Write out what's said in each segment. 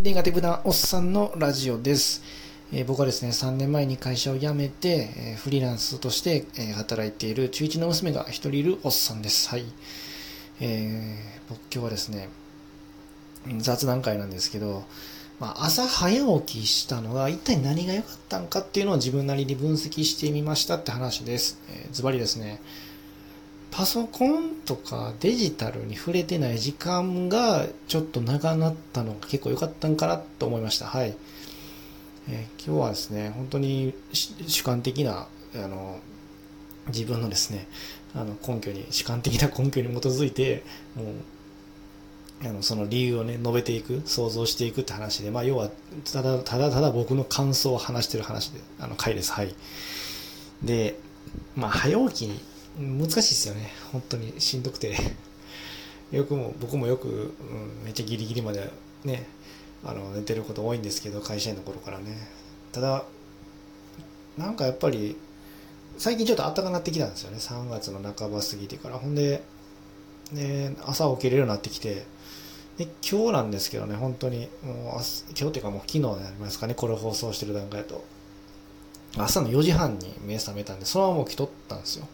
ネガティブなおっさんのラジオです。えー僕はですね、3年前に会社を辞めて、えーフリーランスとして、えー働いている中1の娘が一人いるおっさんです。はい。えー僕今日はですね、雑談会なんですけど、まあ、朝早起きしたのが一体何が良かったんかっていうのを自分なりに分析してみましたって話です。えズバリですね、パソコンとかデジタルに触れてない時間がちょっと長なったのが結構良かったんかなと思いました。はい。えー今日はですね、本当に主観的な、あの、自分のですね、あの根拠に、主観的な根拠に基づいて、もう、あのその理由をね、述べていく、想像していくって話で、まあ、要は、ただただただ僕の感想を話してる話で、あの回です。はい。で、まあ、早起き、難しいですよね。本当にしんどくて。よくも、僕もよく、うん、めっちゃギリギリまでね、あの、寝てること多いんですけど、会社員の頃からね。ただ、なんかやっぱり、最近ちょっと暖かくなってきたんですよね。3月の半ば過ぎてから。ほんで、ね、朝起きれるようになってきて、で今日なんですけどね、本当に、もう明日、今日っていうかもう昨日になりますかね、これを放送してる段階だと。朝の4時半に目覚めたんで、そのまま起きとったんですよ。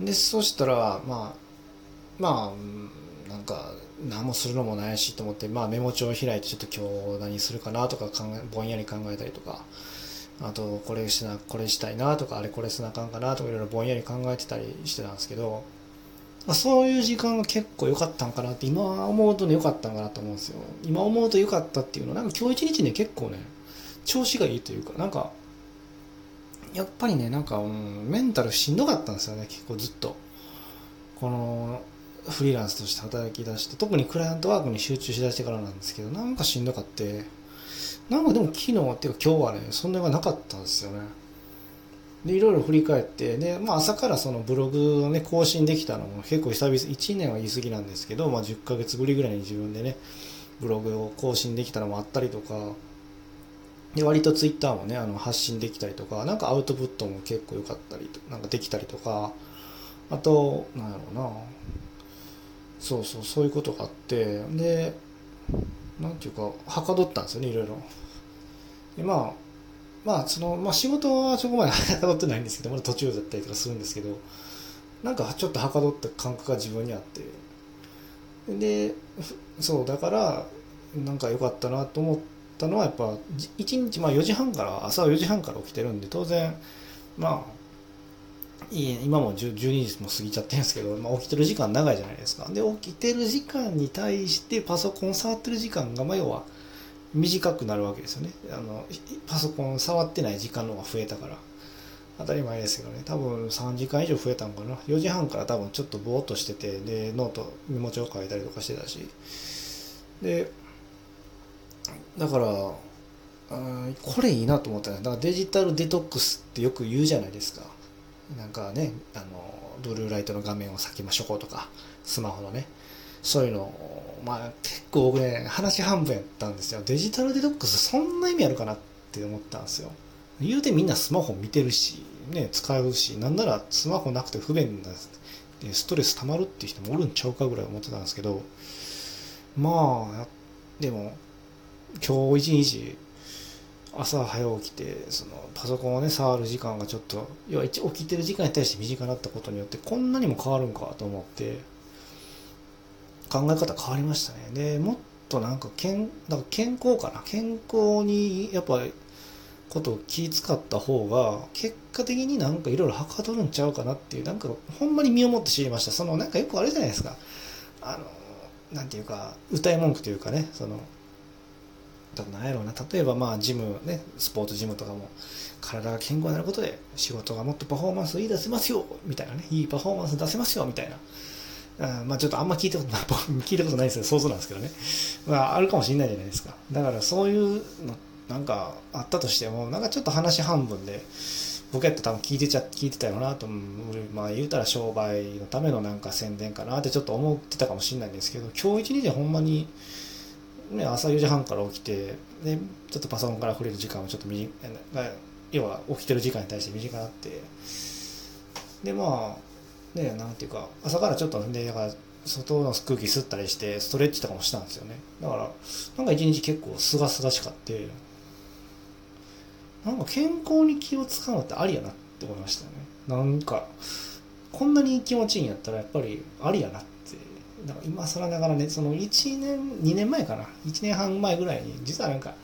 で、そしたら、まあ、まあ、なんか、何もするのもないしと思って、まあメモ帳を開いてちょっと今日何するかなとか考え、ぼんやり考えたりとか、あと、これしな、これしたいなとか、あれこれしなあかんかなとかいろいろぼんやり考えてたりしてたんですけど、まあ、そういう時間が結構良かったんかなって今思うとね良かったんかなと思うんですよ。今思うと良かったっていうのはなんか今日一日ね結構ね調子がいいというかなんかやっぱりねなんか、うん、メンタルしんどかったんですよね結構ずっと。このフリーランスとして働き出して特にクライアントワークに集中しだしてからなんですけどなんかしんどかってなんかでも昨日っていうか今日はねそんなのがなかったんですよね。でいろいろ振り返ってで、まあ、朝からそのブログをね更新できたのも結構久々1年は言い過ぎなんですけど、まあ、10ヶ月ぶりぐらいに自分でねブログを更新できたのもあったりとかで割とツイッターもねあの発信できたりとかなんかアウトプットも結構良かったりとなんかできたりとかあとなんやろうな。そうそうそういうことがあってでなんていうかはかどったんですよねいろいろ。でまあまあそのまあ、仕事はそこまで はかどってないんですけどまだ途中だったりとかするんですけどなんかちょっとはかどった感覚が自分にあって。でそうだからなんか良かったなと思ってたのはやっぱ1日まあ4時半から朝4時半から起きてるんで当然まあいい今も10 12時も過ぎちゃってるんですけど、まあ、起きてる時間長いじゃないですか。で起きてる時間に対してパソコン触ってる時間がまあ要は短くなるわけですよね。あのパソコン触ってない時間の方が増えたから。当たり前ですけどね。多分3時間以上増えたんかな。4時半から多分ちょっとぼーっとしててでノートメモ帳書いたりとかしてたし。でだからこれいいなと思ったね。だからデジタルデトックスってよく言うじゃないですか。なんかねあのブルーライトの画面を避けましょうとかスマホのね。そういうのまあ結構僕ね話半分やったんですよ。デジタルデトックスそんな意味あるかなって思ったんですよ。言うてみんなスマホ見てるしね使うしなんならスマホなくて不便なでストレス溜まるっていう人もおるんちゃうかぐらい思ってたんですけど。まあでも今日一日朝早起きてそのパソコンをね触る時間がちょっと要は一応起きてる時間に対して短くなったことによってこんなにも変わるんかと思って考え方変わりましたね。でもっとなんか健だか健康かな健康にやっぱことを気使った方が結果的になんかいろいろはかどるんちゃうかなっていうなんかほんまに身をもって知りました。そのなんかよくあるじゃないですか。あのなんていうか歌い文句というかねそのだなんやろうな。例えばまあジムねスポーツジムとかも体が健康になることで仕事がもっとパフォーマンスいい出せますよみたいなね。いいパフォーマンス出せますよみたいな。あまあちょっとあんま聞いたことない 聞いたことないですけど想像なんですけどね、まあ、あるかもしれないじゃないですか。だからそういうのなんかあったとしてもなんかちょっと話半分で僕やったら多分聞いてちゃ聞いてたよなとまあ言うたら商売のためのなんか宣伝かなってちょっと思ってたかもしれないんですけど今日一日でほんまにね、朝4時半から起きてでちょっとパソコンから触れる時間をちょっと短要は起きてる時間に対して短くなってでまあねなんていうか朝からちょっとでだから外の空気吸ったりしてストレッチとかもしたんですよね。だからなんか一日結構すがすがしかってなんか健康に気を使うのってありやなって思いましたね。なんかこんなに気持ちいいんやったらやっぱりありやなってだから今更ながらねその1年2年前かな。1年半前ぐらいに実はなんか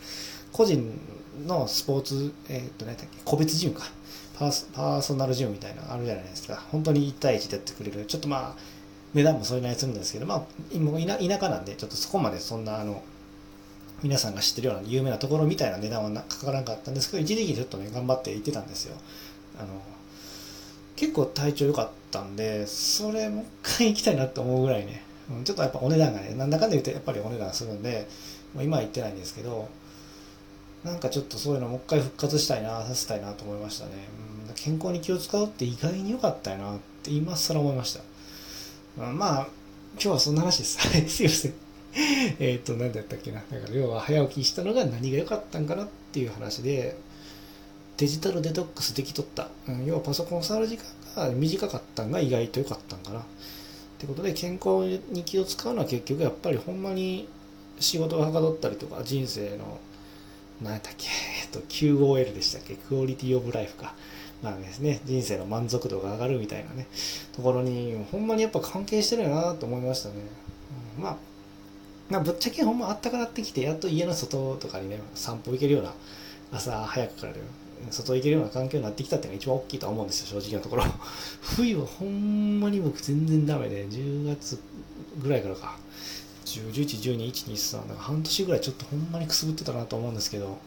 個人のスポーツえー、っと何だっけ個別ジムか。パーソナルジムみたいなのあるじゃないですか。本当に1対1でやってくれる。ちょっとまあ値段もそれなりするんですけどまあ今田舎なんでちょっとそこまでそんなあの皆さんが知ってるような有名なところみたいな値段はかからなかったんですけど一時期ちょっとね頑張って行ってたんですよ。あの結構体調良かったんでそれもう一回行きたいなと思うぐらいね。ちょっとやっぱお値段がねなんだかんだ言ってやっぱりお値段するんでもう今は行ってないんですけどなんかちょっとそういうのもう一回復活したいなさせたいなと思いましたね、うん、健康に気を使うって意外に良かったよなって今更思いました。うんまあ今日はそんな話です。すいません。えっと何だったっけな。だから要は早起きしたのが何が良かったんかなっていう話でデジタルデトックスできとった、うん、要はパソコン触る時間が短かったんが意外と良かったんかな。ってことで健康に気を使うのは結局やっぱりほんまに仕事がはかどったりとか人生の何やったっけ、えっと、QOL でしたっけクオリティオブライフか。まあですね、人生の満足度が上がるみたいなね、ところに、ほんまにやっぱ関係してるよなと思いましたね。うん、まあ、まあ、ぶっちゃけほんまあったかなってきて、やっと家の外とかにね、散歩行けるような、朝早くから外行けるような環境になってきたっていうのが一番大きいと思うんですよ、正直なところ。冬はほんまに僕全然ダメで、10月ぐらいからか。10、11、12、1、2、3、なんか半年ぐらいちょっとほんまにくすぶってたなと思うんですけど、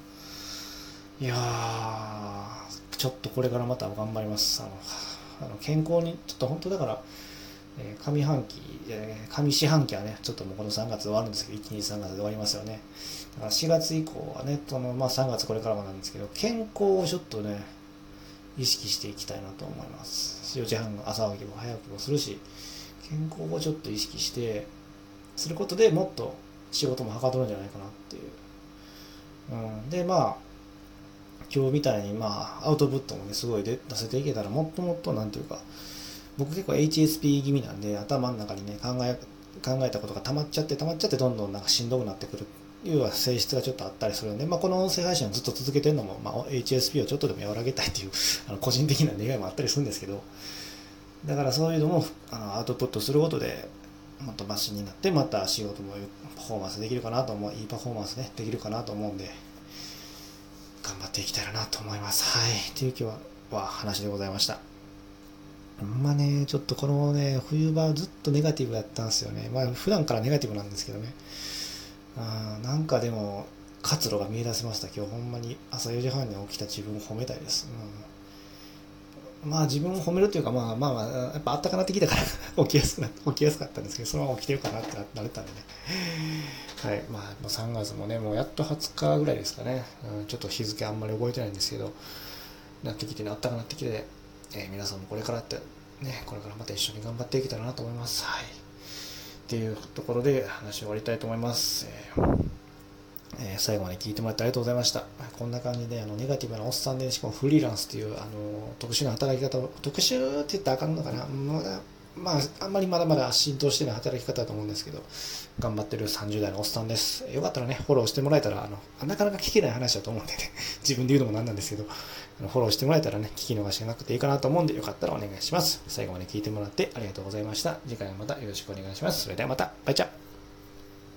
いやー、ちょっとこれからまた頑張ります。あの、あの健康に、ちょっと本当だから、えー、上半期、えー、上四半期はね、ちょっともうこの3月終わるんですけど、1、2、3月で終わりますよね。4月以降はね、そのまあ3月これからもなんですけど、健康をちょっとね、意識していきたいなと思います。4時半の朝起きも早起きもするし、健康をちょっと意識して、することでもっと仕事もはかどるんじゃないかなっていう。うん、で、まあ、今日みたいに、まあ、アウトプットもね、すごい出せていけたら、もっともっと、なんていうか、僕結構 HSP 気味なんで、頭の中にね、考え、考えたことが溜まっちゃって、溜まっちゃって、どんどんなんかしんどくなってくるいう性質がちょっとあったりするんで、まあ、この音声配信をずっと続けてるのも、まあ、HSP をちょっとでも和らげたいっていう あの個人的な願いもあったりするんですけどだからそういうのもあのアウトプットすることでもっとマシになってまた仕事もパフォーマンスできるかなと思ういいパフォーマンスねできるかなと思うんで頑張っていきたいなと思います。はい。という今日は話でございました。まあねちょっとこのね冬場ずっとネガティブだったんですよね。まあ普段からネガティブなんですけどね。あなんかでも活路が見え出せました今日ほんまに朝4時半に起きた自分を褒めたいです、うんまあ自分を褒めるというか、まあまあまあ、やっぱあったかなってきたから 起きやすくな、起きやすかったんですけど、そのまま起きてるかなってなれたんでね。はい。まあ、もう3月もね、もうやっと20日ぐらいですかね。うん、ちょっと日付あんまり覚えてないんですけど、なってきてね、あったかなってきて、えー、皆さんもこれからって、ね、これからまた一緒に頑張っていけたらなと思います。はい。っていうところで話を終わりたいと思います。えーえー、最後まで聞いてもらってありがとうございました。こんな感じで、あの、ネガティブなおっさんで、しかもフリーランスっていう、あの、特殊な働き方を、特殊って言ったらあかんのかなまだ、まあ、あんまりまだまだ浸透してない働き方だと思うんですけど、頑張ってる30代のおっさんです。よかったらね、フォローしてもらえたら、あの、なかなか聞けない話だと思うんでね、自分で言うのもなんなんですけど、あのフォローしてもらえたらね、聞き逃しがなくていいかなと思うんで、よかったらお願いします。最後まで聞いてもらってありがとうございました。次回もまたよろしくお願いします。それではまた、バイチャ